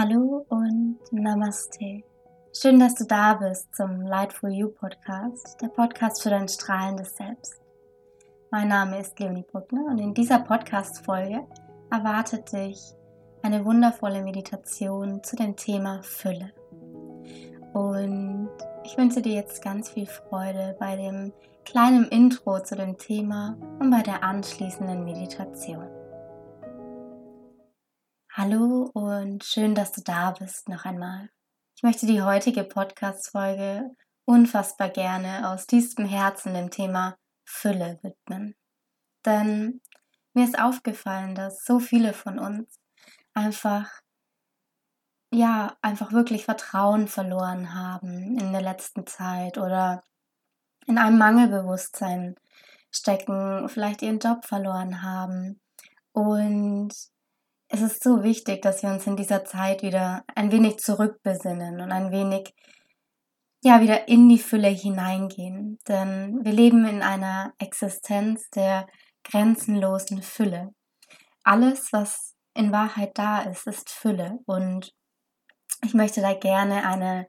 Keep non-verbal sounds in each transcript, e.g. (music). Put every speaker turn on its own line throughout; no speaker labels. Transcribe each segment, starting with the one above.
Hallo und Namaste. Schön, dass du da bist zum Light for You Podcast, der Podcast für dein strahlendes Selbst. Mein Name ist Leonie Bruckner und in dieser Podcast-Folge erwartet dich eine wundervolle Meditation zu dem Thema Fülle. Und ich wünsche dir jetzt ganz viel Freude bei dem kleinen Intro zu dem Thema und bei der anschließenden Meditation. Hallo und schön, dass du da bist noch einmal. Ich möchte die heutige Podcast-Folge unfassbar gerne aus tiefstem Herzen dem Thema Fülle widmen. Denn mir ist aufgefallen, dass so viele von uns einfach, ja, einfach wirklich Vertrauen verloren haben in der letzten Zeit oder in einem Mangelbewusstsein stecken, vielleicht ihren Job verloren haben und es ist so wichtig, dass wir uns in dieser Zeit wieder ein wenig zurückbesinnen und ein wenig ja wieder in die Fülle hineingehen, denn wir leben in einer Existenz der grenzenlosen Fülle. Alles, was in Wahrheit da ist, ist Fülle und ich möchte da gerne eine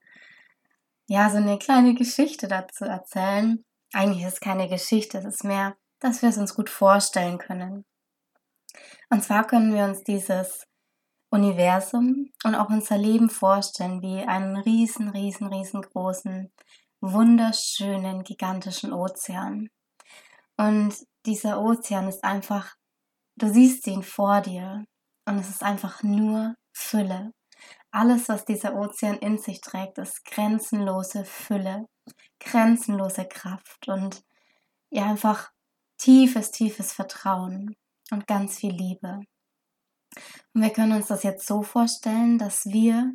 ja so eine kleine Geschichte dazu erzählen. Eigentlich ist es keine Geschichte, es ist mehr, dass wir es uns gut vorstellen können. Und zwar können wir uns dieses Universum und auch unser Leben vorstellen wie einen riesen, riesen, riesengroßen, wunderschönen, gigantischen Ozean. Und dieser Ozean ist einfach, du siehst ihn vor dir und es ist einfach nur Fülle. Alles, was dieser Ozean in sich trägt, ist grenzenlose Fülle, grenzenlose Kraft und ja einfach tiefes, tiefes Vertrauen und ganz viel Liebe. Und wir können uns das jetzt so vorstellen, dass wir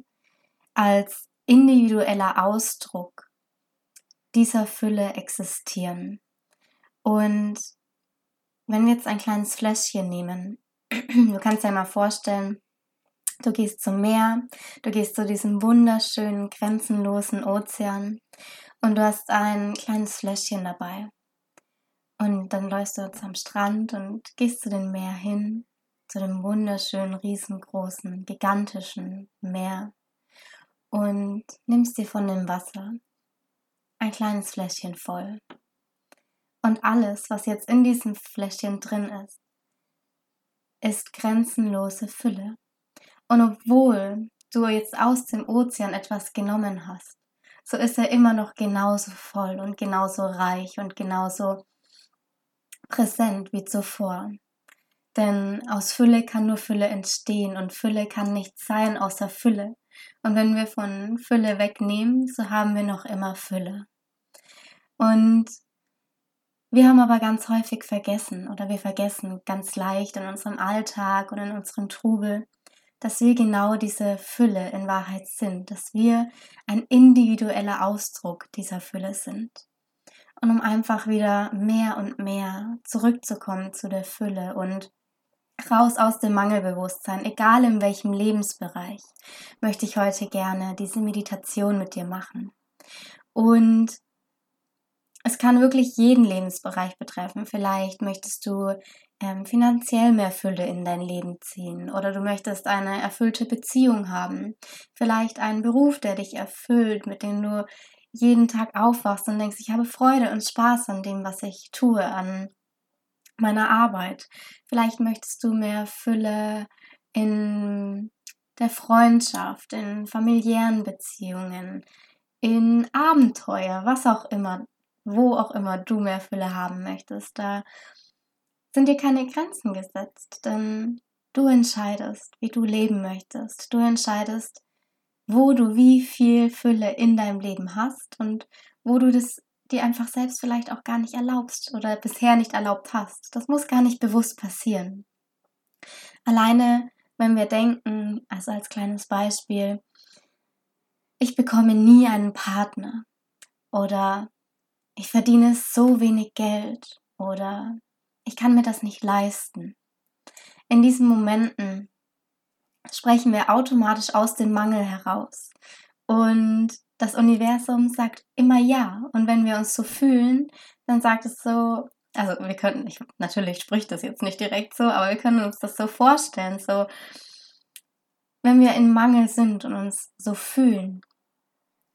als individueller Ausdruck dieser Fülle existieren. Und wenn wir jetzt ein kleines Fläschchen nehmen, (clears throat) du kannst dir mal vorstellen, du gehst zum Meer, du gehst zu diesem wunderschönen, grenzenlosen Ozean und du hast ein kleines Fläschchen dabei. Und dann läufst du jetzt am Strand und gehst zu dem Meer hin, zu dem wunderschönen, riesengroßen, gigantischen Meer und nimmst dir von dem Wasser ein kleines Fläschchen voll. Und alles, was jetzt in diesem Fläschchen drin ist, ist grenzenlose Fülle. Und obwohl du jetzt aus dem Ozean etwas genommen hast, so ist er immer noch genauso voll und genauso reich und genauso präsent wie zuvor. Denn aus Fülle kann nur Fülle entstehen und Fülle kann nichts sein außer Fülle. Und wenn wir von Fülle wegnehmen, so haben wir noch immer Fülle. Und wir haben aber ganz häufig vergessen oder wir vergessen ganz leicht in unserem Alltag und in unserem Trubel, dass wir genau diese Fülle in Wahrheit sind, dass wir ein individueller Ausdruck dieser Fülle sind und um einfach wieder mehr und mehr zurückzukommen zu der Fülle und raus aus dem Mangelbewusstsein, egal in welchem Lebensbereich, möchte ich heute gerne diese Meditation mit dir machen. Und es kann wirklich jeden Lebensbereich betreffen. Vielleicht möchtest du ähm, finanziell mehr Fülle in dein Leben ziehen oder du möchtest eine erfüllte Beziehung haben. Vielleicht einen Beruf, der dich erfüllt, mit dem du jeden Tag aufwachst und denkst, ich habe Freude und Spaß an dem, was ich tue, an meiner Arbeit. Vielleicht möchtest du mehr Fülle in der Freundschaft, in familiären Beziehungen, in Abenteuer, was auch immer, wo auch immer du mehr Fülle haben möchtest. Da sind dir keine Grenzen gesetzt, denn du entscheidest, wie du leben möchtest. Du entscheidest, wo du wie viel Fülle in deinem Leben hast und wo du das dir einfach selbst vielleicht auch gar nicht erlaubst oder bisher nicht erlaubt hast. Das muss gar nicht bewusst passieren. Alleine, wenn wir denken, also als kleines Beispiel, ich bekomme nie einen Partner oder ich verdiene so wenig Geld oder ich kann mir das nicht leisten. In diesen Momenten sprechen wir automatisch aus dem Mangel heraus. Und das Universum sagt immer ja. Und wenn wir uns so fühlen, dann sagt es so, also wir können, ich, natürlich spricht das jetzt nicht direkt so, aber wir können uns das so vorstellen, so, wenn wir in Mangel sind und uns so fühlen,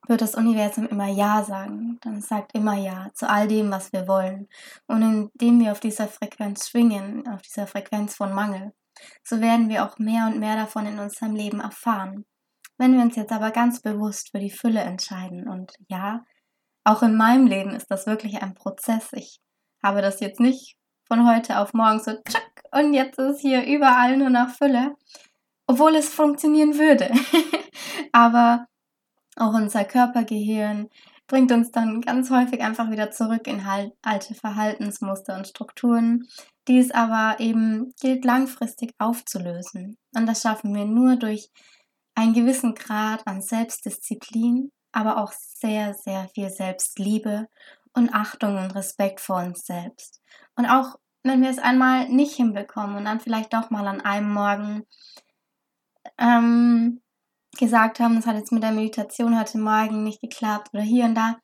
wird das Universum immer Ja sagen. Dann sagt immer Ja zu all dem, was wir wollen. Und indem wir auf dieser Frequenz schwingen, auf dieser Frequenz von Mangel, so werden wir auch mehr und mehr davon in unserem Leben erfahren. Wenn wir uns jetzt aber ganz bewusst für die Fülle entscheiden und ja, auch in meinem Leben ist das wirklich ein Prozess. Ich habe das jetzt nicht von heute auf morgen so tschack und jetzt ist hier überall nur noch Fülle, obwohl es funktionieren würde. (laughs) aber auch unser Körpergehirn bringt uns dann ganz häufig einfach wieder zurück in alte Verhaltensmuster und Strukturen, die es aber eben gilt langfristig aufzulösen. Und das schaffen wir nur durch einen gewissen Grad an Selbstdisziplin, aber auch sehr, sehr viel Selbstliebe und Achtung und Respekt vor uns selbst. Und auch wenn wir es einmal nicht hinbekommen und dann vielleicht doch mal an einem Morgen ähm, gesagt haben, das hat jetzt mit der Meditation heute Morgen nicht geklappt oder hier und da,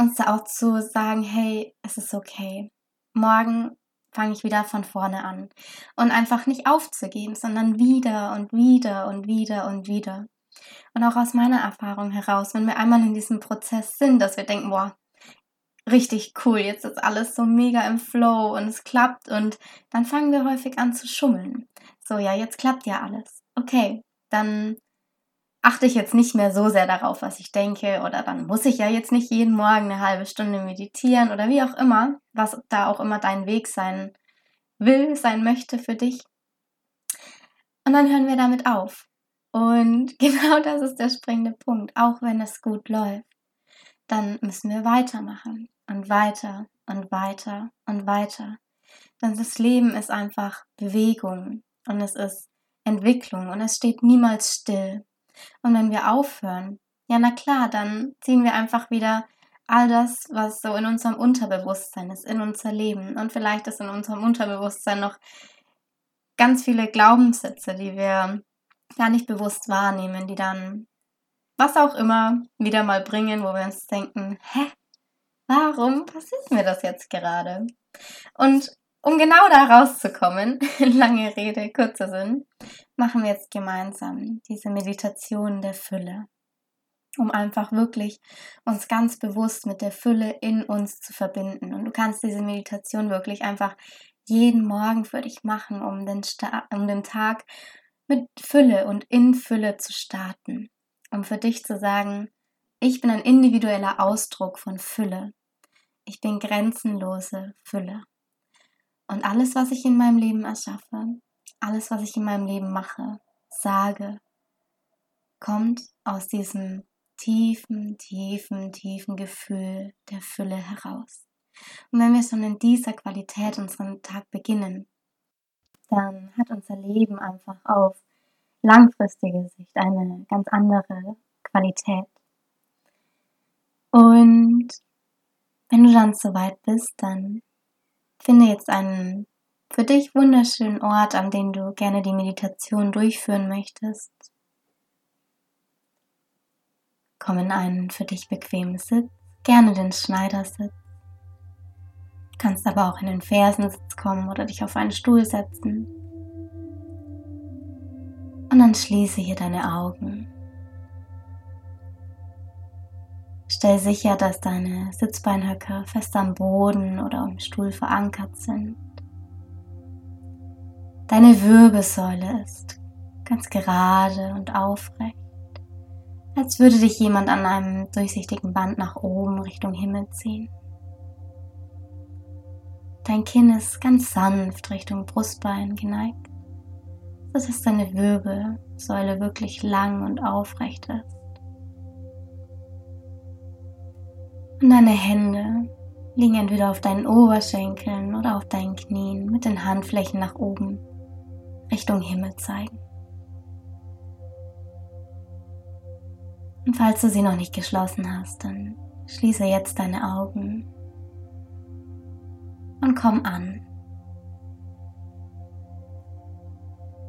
uns da auch zu sagen, hey, es ist okay. Morgen fange ich wieder von vorne an. Und einfach nicht aufzugeben, sondern wieder und wieder und wieder und wieder. Und auch aus meiner Erfahrung heraus, wenn wir einmal in diesem Prozess sind, dass wir denken, boah, richtig cool, jetzt ist alles so mega im Flow und es klappt und dann fangen wir häufig an zu schummeln. So, ja, jetzt klappt ja alles. Okay, dann achte ich jetzt nicht mehr so sehr darauf, was ich denke oder dann muss ich ja jetzt nicht jeden Morgen eine halbe Stunde meditieren oder wie auch immer, was da auch immer dein Weg sein will, sein möchte für dich. Und dann hören wir damit auf. Und (laughs) genau das ist der springende Punkt. Auch wenn es gut läuft, dann müssen wir weitermachen und weiter und weiter und weiter. Denn das Leben ist einfach Bewegung und es ist Entwicklung und es steht niemals still. Und wenn wir aufhören, ja, na klar, dann ziehen wir einfach wieder all das, was so in unserem Unterbewusstsein ist, in unser Leben. Und vielleicht ist in unserem Unterbewusstsein noch ganz viele Glaubenssätze, die wir gar nicht bewusst wahrnehmen, die dann was auch immer wieder mal bringen, wo wir uns denken, hä, warum passiert mir das jetzt gerade? Und um genau da rauszukommen, (laughs) lange Rede, kurzer Sinn, machen wir jetzt gemeinsam diese Meditation der Fülle, um einfach wirklich uns ganz bewusst mit der Fülle in uns zu verbinden. Und du kannst diese Meditation wirklich einfach jeden Morgen für dich machen, um den, Sta um den Tag mit Fülle und in Fülle zu starten, um für dich zu sagen, ich bin ein individueller Ausdruck von Fülle. Ich bin grenzenlose Fülle. Und alles, was ich in meinem Leben erschaffe, alles, was ich in meinem Leben mache, sage, kommt aus diesem tiefen, tiefen, tiefen Gefühl der Fülle heraus. Und wenn wir schon in dieser Qualität unseren Tag beginnen, dann hat unser Leben einfach auf langfristige Sicht eine ganz andere Qualität. Und wenn du dann soweit bist, dann Finde jetzt einen für dich wunderschönen Ort, an dem du gerne die Meditation durchführen möchtest. Komm in einen für dich bequemen Sitz, gerne den Schneidersitz. Du kannst aber auch in den Fersensitz kommen oder dich auf einen Stuhl setzen. Und dann schließe hier deine Augen. Stell sicher, dass deine Sitzbeinhöcker fest am Boden oder am Stuhl verankert sind. Deine Wirbelsäule ist ganz gerade und aufrecht, als würde dich jemand an einem durchsichtigen Band nach oben Richtung Himmel ziehen. Dein Kinn ist ganz sanft Richtung Brustbein geneigt, sodass deine Wirbelsäule wirklich lang und aufrecht ist. Und deine Hände liegen entweder auf deinen Oberschenkeln oder auf deinen Knien mit den Handflächen nach oben Richtung Himmel zeigen. Und falls du sie noch nicht geschlossen hast, dann schließe jetzt deine Augen und komm an.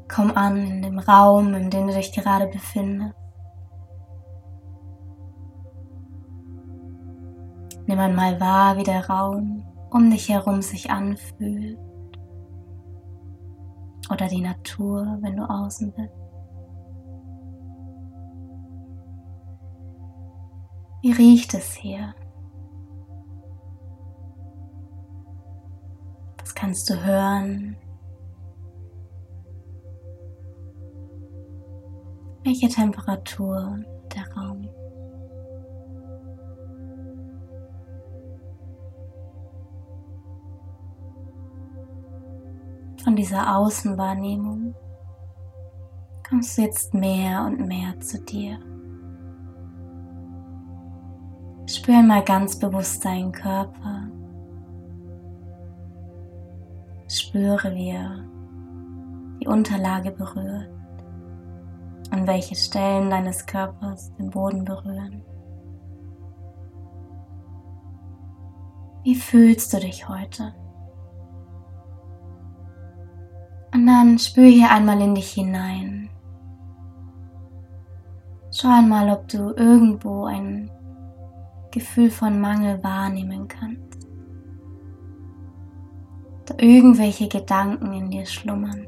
Komm an in dem Raum, in dem du dich gerade befindest. Nimm einmal wahr, wie der Raum um dich herum sich anfühlt oder die Natur, wenn du außen bist. Wie riecht es hier? Was kannst du hören? Welche Temperatur dieser Außenwahrnehmung kommst du jetzt mehr und mehr zu dir. Spür einmal ganz bewusst deinen Körper. Spüre, wie er die Unterlage berührt und welche Stellen deines Körpers den Boden berühren. Wie fühlst du dich heute? Und dann spür hier einmal in dich hinein. Schau einmal, ob du irgendwo ein Gefühl von Mangel wahrnehmen kannst. Oder irgendwelche Gedanken in dir schlummern,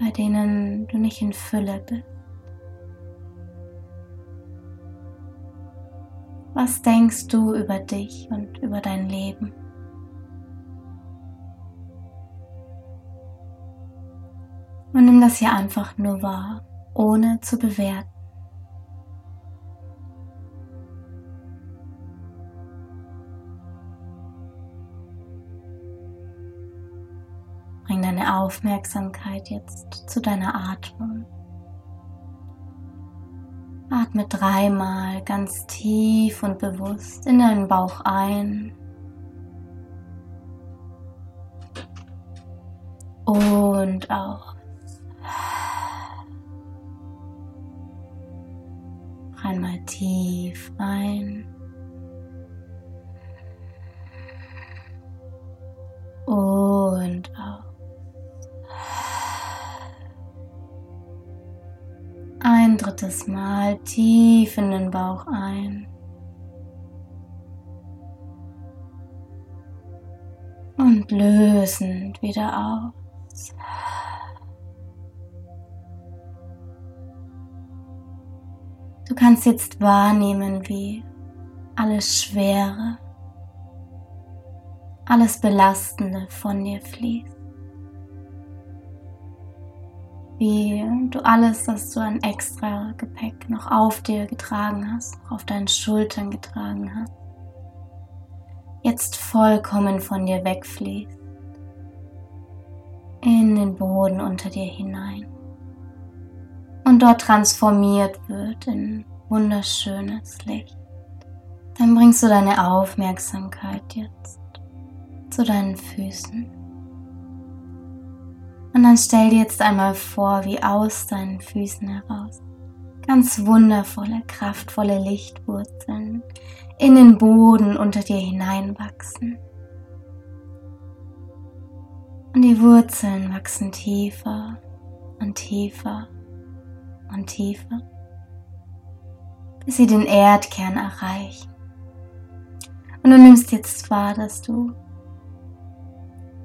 bei denen du nicht in Fülle bist. Was denkst du über dich und über dein Leben? Und nimm das hier einfach nur wahr, ohne zu bewerten. Bring deine Aufmerksamkeit jetzt zu deiner Atmung. Atme dreimal ganz tief und bewusst in deinen Bauch ein und Einmal tief ein. Und aus. Ein drittes Mal tief in den Bauch ein. Und lösend wieder aus. Du kannst jetzt wahrnehmen, wie alles Schwere, alles Belastende von dir fließt. Wie du alles, was du an extra Gepäck noch auf dir getragen hast, noch auf deinen Schultern getragen hast, jetzt vollkommen von dir wegfließt, in den Boden unter dir hinein dort transformiert wird in wunderschönes Licht. Dann bringst du deine Aufmerksamkeit jetzt zu deinen Füßen. Und dann stell dir jetzt einmal vor, wie aus deinen Füßen heraus ganz wundervolle, kraftvolle Lichtwurzeln in den Boden unter dir hineinwachsen. Und die Wurzeln wachsen tiefer und tiefer und tiefer, bis sie den Erdkern erreichen. Und du nimmst jetzt wahr, dass du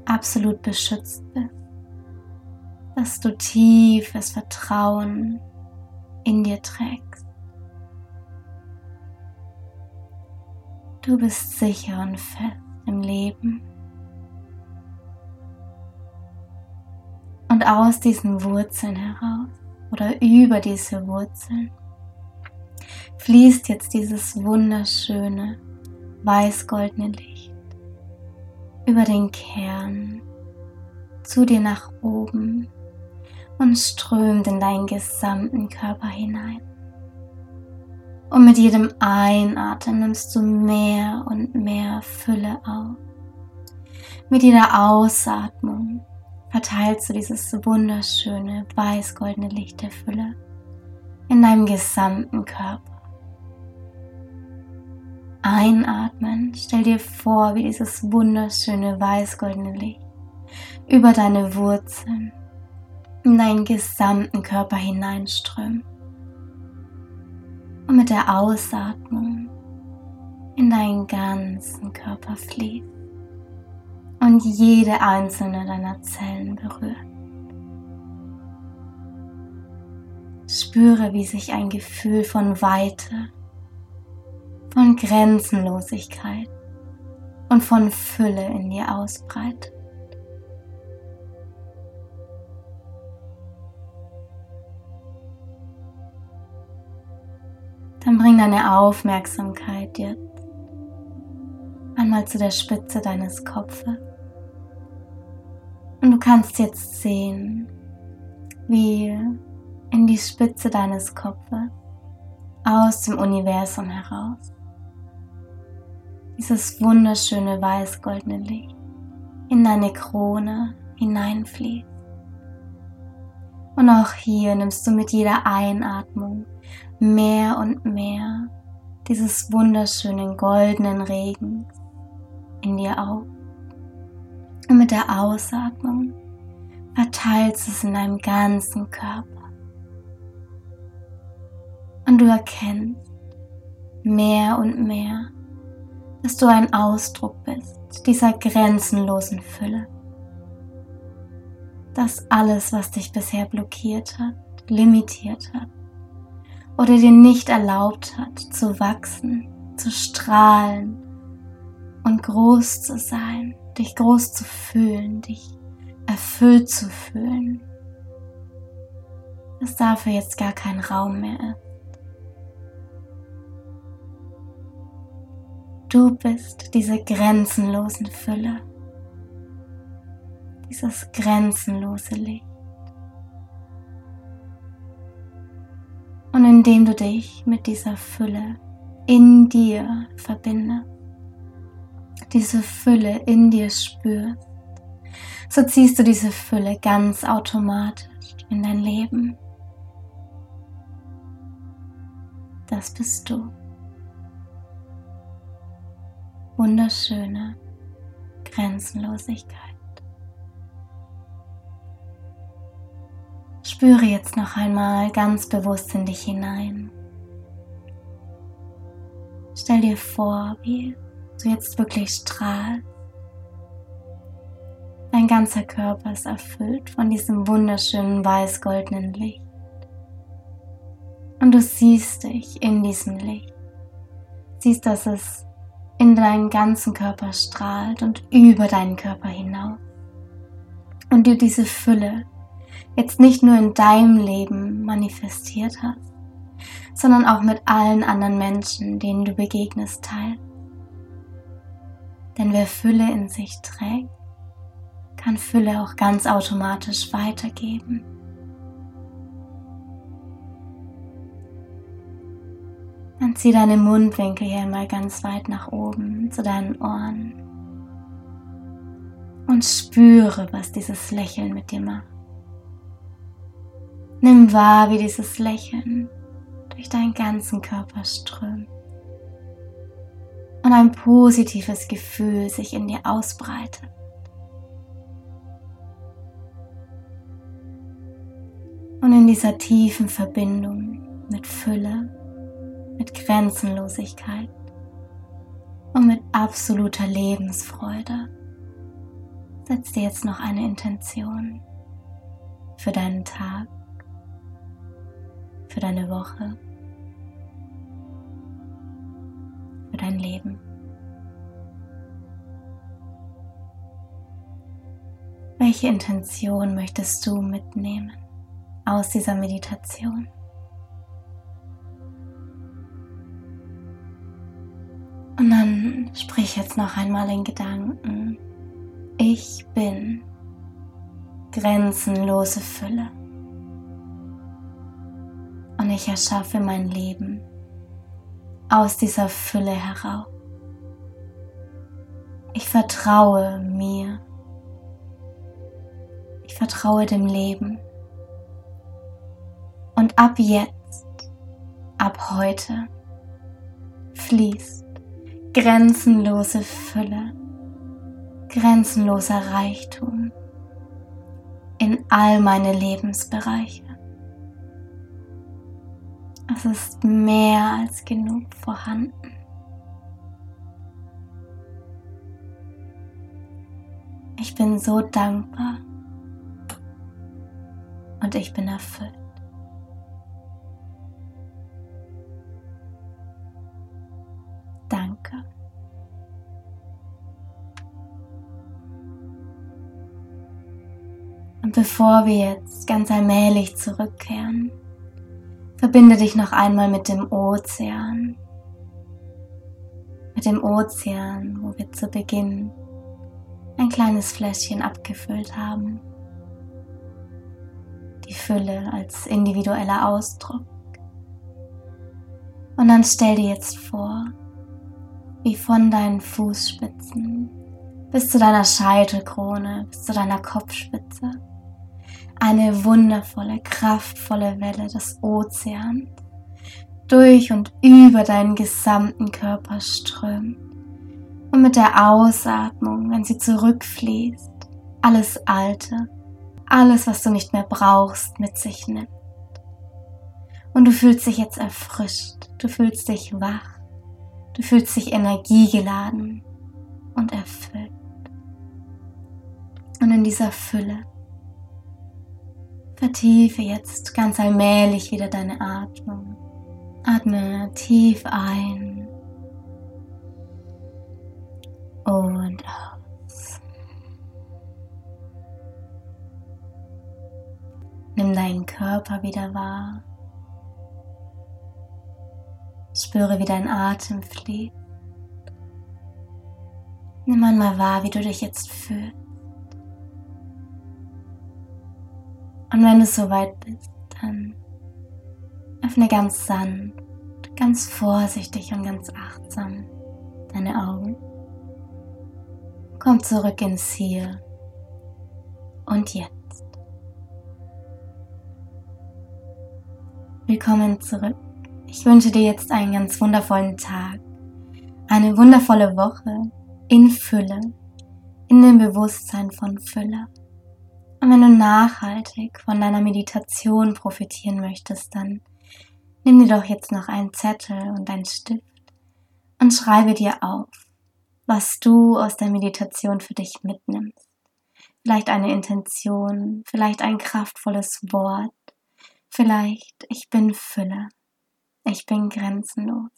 absolut beschützt bist, dass du tiefes Vertrauen in dir trägst. Du bist sicher und fest im Leben. Und aus diesen Wurzeln heraus oder über diese Wurzeln fließt jetzt dieses wunderschöne weiß-goldene Licht über den Kern zu dir nach oben und strömt in deinen gesamten Körper hinein. Und mit jedem Einatmen nimmst du mehr und mehr Fülle auf. Mit jeder Ausatmung verteilst du dieses wunderschöne weiß-goldene Licht der Fülle in deinem gesamten Körper. Einatmen, stell dir vor, wie dieses wunderschöne weiß-goldene Licht über deine Wurzeln in deinen gesamten Körper hineinströmt und mit der Ausatmung in deinen ganzen Körper fließt und jede einzelne deiner Zellen berührt. Spüre, wie sich ein Gefühl von Weite, von Grenzenlosigkeit und von Fülle in dir ausbreitet. Dann bring deine Aufmerksamkeit jetzt einmal zu der Spitze deines Kopfes. Und du kannst jetzt sehen, wie in die Spitze deines Kopfes aus dem Universum heraus dieses wunderschöne weiß-goldene Licht in deine Krone hineinfließt. Und auch hier nimmst du mit jeder Einatmung mehr und mehr dieses wunderschönen goldenen Regens in dir auf. Und mit der Ausatmung verteilst es in deinem ganzen Körper. Und du erkennst mehr und mehr, dass du ein Ausdruck bist dieser grenzenlosen Fülle. Dass alles, was dich bisher blockiert hat, limitiert hat oder dir nicht erlaubt hat zu wachsen, zu strahlen und groß zu sein, dich groß zu fühlen, dich erfüllt zu fühlen, dass dafür jetzt gar kein Raum mehr ist. Du bist diese grenzenlosen Fülle, dieses grenzenlose Licht. Und indem du dich mit dieser Fülle in dir verbindest, diese Fülle in dir spürst, so ziehst du diese Fülle ganz automatisch in dein Leben. Das bist du wunderschöne Grenzenlosigkeit. Spüre jetzt noch einmal ganz bewusst in dich hinein. Stell dir vor, wie du jetzt wirklich strahlst. Dein ganzer Körper ist erfüllt von diesem wunderschönen weiß-goldenen Licht. Und du siehst dich in diesem Licht. Siehst, dass es in deinen ganzen Körper strahlt und über deinen Körper hinaus. Und du diese Fülle jetzt nicht nur in deinem Leben manifestiert hast, sondern auch mit allen anderen Menschen, denen du begegnest, teilst. Denn wer Fülle in sich trägt, kann Fülle auch ganz automatisch weitergeben. Dann zieh deine Mundwinkel hier mal ganz weit nach oben zu deinen Ohren. Und spüre, was dieses Lächeln mit dir macht. Nimm wahr, wie dieses Lächeln durch deinen ganzen Körper strömt. Und ein positives Gefühl sich in dir ausbreitet. Und in dieser tiefen Verbindung mit Fülle mit Grenzenlosigkeit und mit absoluter Lebensfreude. Setz dir jetzt noch eine Intention für deinen Tag, für deine Woche, dein Leben. Welche Intention möchtest du mitnehmen aus dieser Meditation? Und dann sprich jetzt noch einmal in Gedanken. Ich bin grenzenlose Fülle. Und ich erschaffe mein Leben aus dieser Fülle heraus. Ich vertraue mir. Ich vertraue dem Leben. Und ab jetzt, ab heute, fließt grenzenlose Fülle, grenzenloser Reichtum in all meine Lebensbereiche. Es ist mehr als genug vorhanden. Ich bin so dankbar und ich bin erfüllt. Danke. Und bevor wir jetzt ganz allmählich zurückkehren, verbinde dich noch einmal mit dem Ozean. Mit dem Ozean, wo wir zu Beginn ein kleines Fläschchen abgefüllt haben. Die Fülle als individueller Ausdruck. Und dann stell dir jetzt vor, wie von deinen Fußspitzen bis zu deiner Scheitelkrone, bis zu deiner Kopfspitze eine wundervolle, kraftvolle Welle des Ozeans durch und über deinen gesamten Körper strömt und mit der Ausatmung, wenn sie zurückfließt, alles Alte, alles, was du nicht mehr brauchst, mit sich nimmt. Und du fühlst dich jetzt erfrischt, du fühlst dich wach, du fühlst dich energiegeladen und erfüllt. Und in dieser Fülle vertiefe jetzt ganz allmählich wieder deine Atmung. Atme tief ein und aus. Nimm deinen Körper wieder wahr. Spüre, wie dein Atem fließt. Nimm einmal wahr, wie du dich jetzt fühlst. Und wenn du soweit bist, dann öffne ganz sanft, ganz vorsichtig und ganz achtsam deine Augen. Komm zurück ins Hier und Jetzt. Willkommen zurück. Ich wünsche dir jetzt einen ganz wundervollen Tag, eine wundervolle Woche in Fülle, in dem Bewusstsein von Fülle. Und wenn du nachhaltig von deiner Meditation profitieren möchtest, dann nimm dir doch jetzt noch einen Zettel und einen Stift und schreibe dir auf, was du aus der Meditation für dich mitnimmst. Vielleicht eine Intention, vielleicht ein kraftvolles Wort, vielleicht ich bin Fülle, ich bin grenzenlos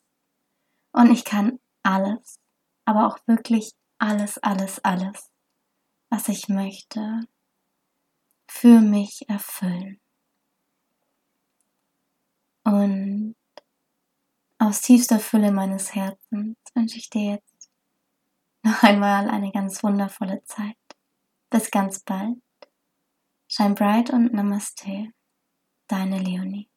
und ich kann alles, aber auch wirklich alles, alles, alles, was ich möchte, für mich erfüllen. Und aus tiefster Fülle meines Herzens wünsche ich dir jetzt noch einmal eine ganz wundervolle Zeit. Bis ganz bald. Shine bright und Namaste. Deine Leonie.